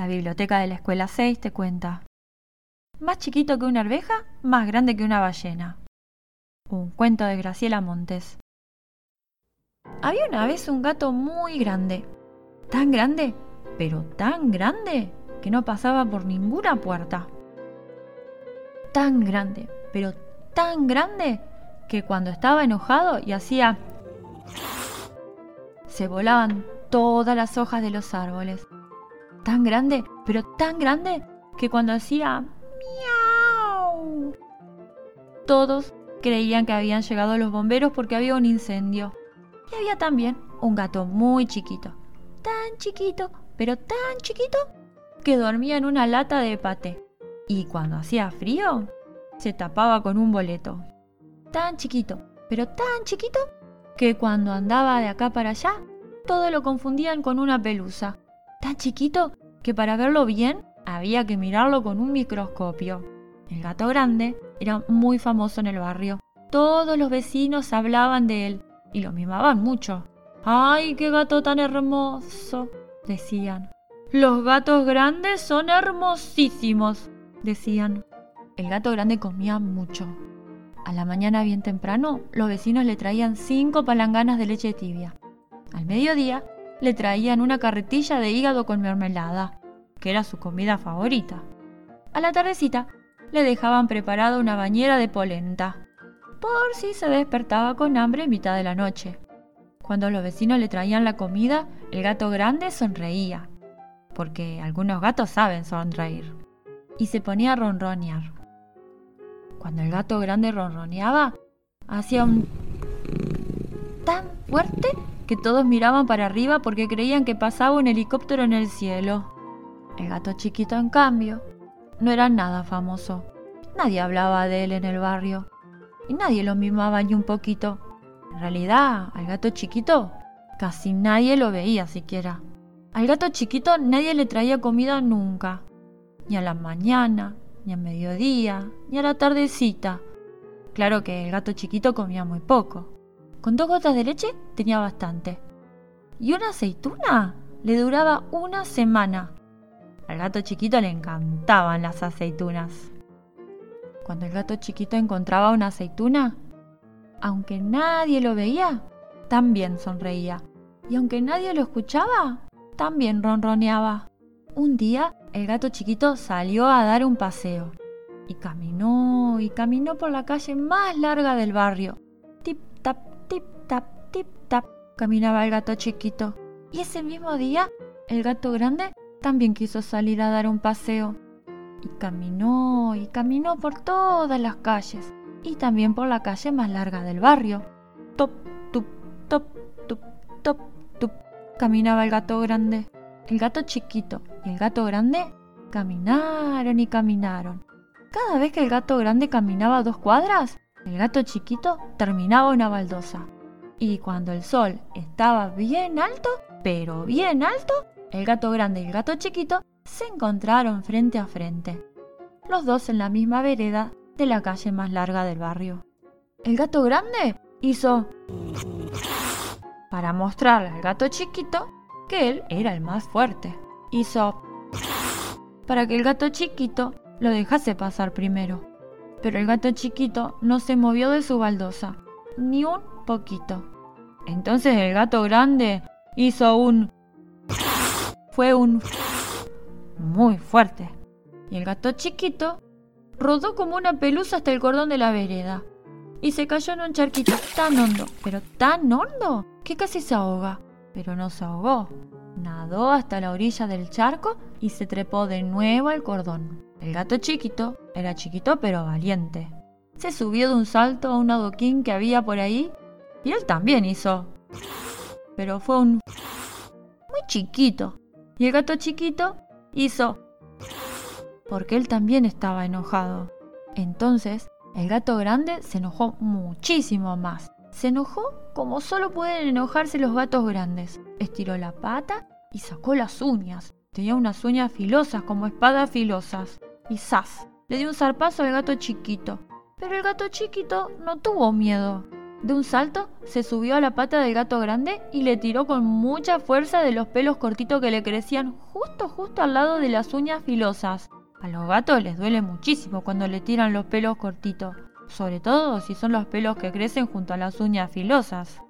La biblioteca de la escuela 6 te cuenta. Más chiquito que una arveja, más grande que una ballena. Un cuento de Graciela Montes. Había una vez un gato muy grande. Tan grande, pero tan grande, que no pasaba por ninguna puerta. Tan grande, pero tan grande, que cuando estaba enojado y hacía... se volaban todas las hojas de los árboles. Tan grande, pero tan grande, que cuando hacía... miau, todos creían que habían llegado los bomberos porque había un incendio. Y había también un gato muy chiquito, tan chiquito, pero tan chiquito, que dormía en una lata de paté. Y cuando hacía frío, se tapaba con un boleto tan chiquito, pero tan chiquito, que cuando andaba de acá para allá, todo lo confundían con una pelusa. Tan chiquito que para verlo bien había que mirarlo con un microscopio. El gato grande era muy famoso en el barrio. Todos los vecinos hablaban de él y lo mimaban mucho. ¡Ay, qué gato tan hermoso! decían. Los gatos grandes son hermosísimos, decían. El gato grande comía mucho. A la mañana bien temprano, los vecinos le traían cinco palanganas de leche tibia. Al mediodía, le traían una carretilla de hígado con mermelada, que era su comida favorita. A la tardecita, le dejaban preparada una bañera de polenta, por si se despertaba con hambre en mitad de la noche. Cuando los vecinos le traían la comida, el gato grande sonreía, porque algunos gatos saben sonreír, y se ponía a ronronear. Cuando el gato grande ronroneaba, hacía un tan fuerte que todos miraban para arriba porque creían que pasaba un helicóptero en el cielo. El gato chiquito, en cambio, no era nada famoso. Nadie hablaba de él en el barrio y nadie lo mimaba ni un poquito. En realidad, al gato chiquito casi nadie lo veía siquiera. Al gato chiquito nadie le traía comida nunca, ni a la mañana, ni a mediodía, ni a la tardecita. Claro que el gato chiquito comía muy poco. Con dos gotas de leche tenía bastante. Y una aceituna le duraba una semana. Al gato chiquito le encantaban las aceitunas. Cuando el gato chiquito encontraba una aceituna, aunque nadie lo veía, también sonreía. Y aunque nadie lo escuchaba, también ronroneaba. Un día el gato chiquito salió a dar un paseo y caminó y caminó por la calle más larga del barrio. Tip tap, tip tap, caminaba el gato chiquito. Y ese mismo día, el gato grande también quiso salir a dar un paseo. Y caminó y caminó por todas las calles y también por la calle más larga del barrio. Top, tup, top, tup, top, tup, caminaba el gato grande. El gato chiquito y el gato grande caminaron y caminaron. Cada vez que el gato grande caminaba dos cuadras, el gato chiquito terminaba una baldosa. Y cuando el sol estaba bien alto, pero bien alto, el gato grande y el gato chiquito se encontraron frente a frente, los dos en la misma vereda de la calle más larga del barrio. El gato grande hizo para mostrarle al gato chiquito que él era el más fuerte. Hizo para que el gato chiquito lo dejase pasar primero. Pero el gato chiquito no se movió de su baldosa, ni un poquito. Entonces el gato grande hizo un... Fue un... Muy fuerte. Y el gato chiquito rodó como una pelusa hasta el cordón de la vereda. Y se cayó en un charquito tan hondo, pero tan hondo, que casi se ahoga pero no se ahogó. Nadó hasta la orilla del charco y se trepó de nuevo al cordón. El gato chiquito era chiquito pero valiente. Se subió de un salto a un adoquín que había por ahí y él también hizo. Pero fue un muy chiquito. Y el gato chiquito hizo porque él también estaba enojado. Entonces, el gato grande se enojó muchísimo más se enojó como solo pueden enojarse los gatos grandes. Estiró la pata y sacó las uñas. Tenía unas uñas filosas como espadas filosas. Y ¡zas! Le dio un zarpazo al gato chiquito. Pero el gato chiquito no tuvo miedo. De un salto, se subió a la pata del gato grande y le tiró con mucha fuerza de los pelos cortitos que le crecían justo justo al lado de las uñas filosas. A los gatos les duele muchísimo cuando le tiran los pelos cortitos, sobre todo si son los pelos que crecen junto a las uñas filosas.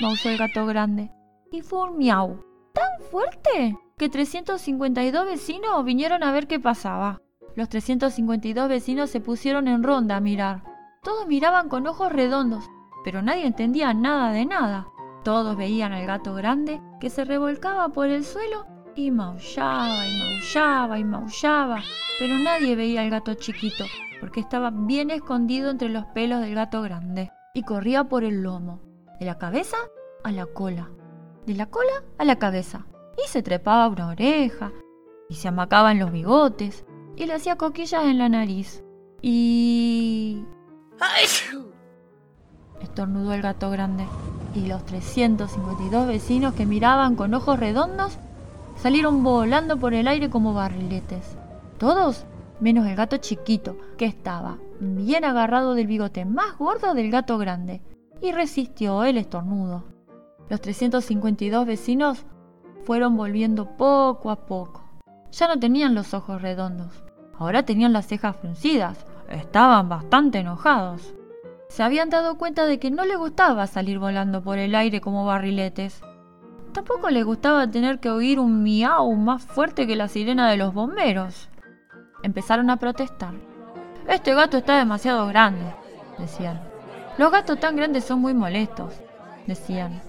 Mausó el gato grande. Y fue un miau tan fuerte que 352 vecinos vinieron a ver qué pasaba. Los 352 vecinos se pusieron en ronda a mirar. Todos miraban con ojos redondos, pero nadie entendía nada de nada. Todos veían al gato grande que se revolcaba por el suelo y maullaba y maullaba y maullaba, pero nadie veía al gato chiquito porque estaba bien escondido entre los pelos del gato grande y corría por el lomo, de la cabeza a la cola, de la cola a la cabeza, y se trepaba una oreja, y se amacaba en los bigotes, y le hacía coquillas en la nariz. Y... Estornudó el gato grande. Y los 352 vecinos que miraban con ojos redondos salieron volando por el aire como barriletes. Todos menos el gato chiquito, que estaba bien agarrado del bigote más gordo del gato grande, y resistió el estornudo. Los 352 vecinos fueron volviendo poco a poco. Ya no tenían los ojos redondos, ahora tenían las cejas fruncidas, estaban bastante enojados. Se habían dado cuenta de que no les gustaba salir volando por el aire como barriletes. Tampoco les gustaba tener que oír un miau más fuerte que la sirena de los bomberos. Empezaron a protestar. Este gato está demasiado grande, decían. Los gatos tan grandes son muy molestos, decían.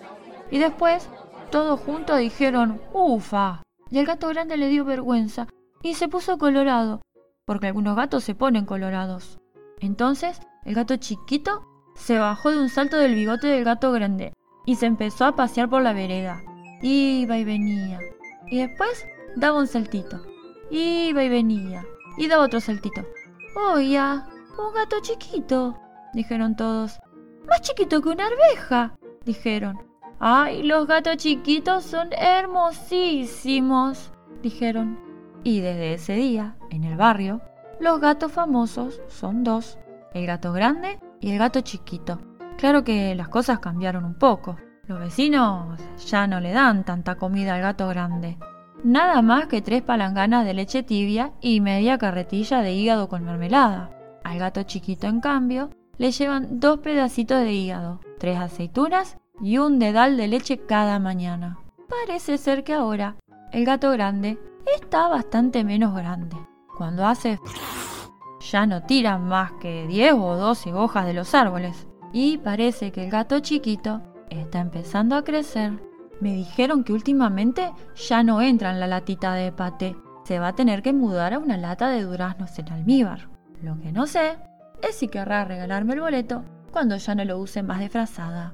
Y después, todos juntos dijeron, ¡ufa! Y el gato grande le dio vergüenza y se puso colorado, porque algunos gatos se ponen colorados. Entonces, el gato chiquito se bajó de un salto del bigote del gato grande y se empezó a pasear por la vereda. Iba y venía. Y después daba un saltito. Iba y venía. Y daba otro saltito. ¡Oya! ¡Un gato chiquito! dijeron todos. Más chiquito que una arveja, dijeron. ¡Ay, los gatos chiquitos son hermosísimos! dijeron. Y desde ese día, en el barrio, los gatos famosos son dos, el gato grande y el gato chiquito. Claro que las cosas cambiaron un poco. Los vecinos ya no le dan tanta comida al gato grande. Nada más que tres palanganas de leche tibia y media carretilla de hígado con mermelada. Al gato chiquito, en cambio, le llevan dos pedacitos de hígado, tres aceitunas y un dedal de leche cada mañana. Parece ser que ahora el gato grande está bastante menos grande. Cuando hace ya no tira más que 10 o 12 hojas de los árboles. Y parece que el gato chiquito está empezando a crecer. Me dijeron que últimamente ya no entra en la latita de paté. Se va a tener que mudar a una lata de duraznos en almíbar. Lo que no sé es si querrá regalarme el boleto cuando ya no lo use más de frazada.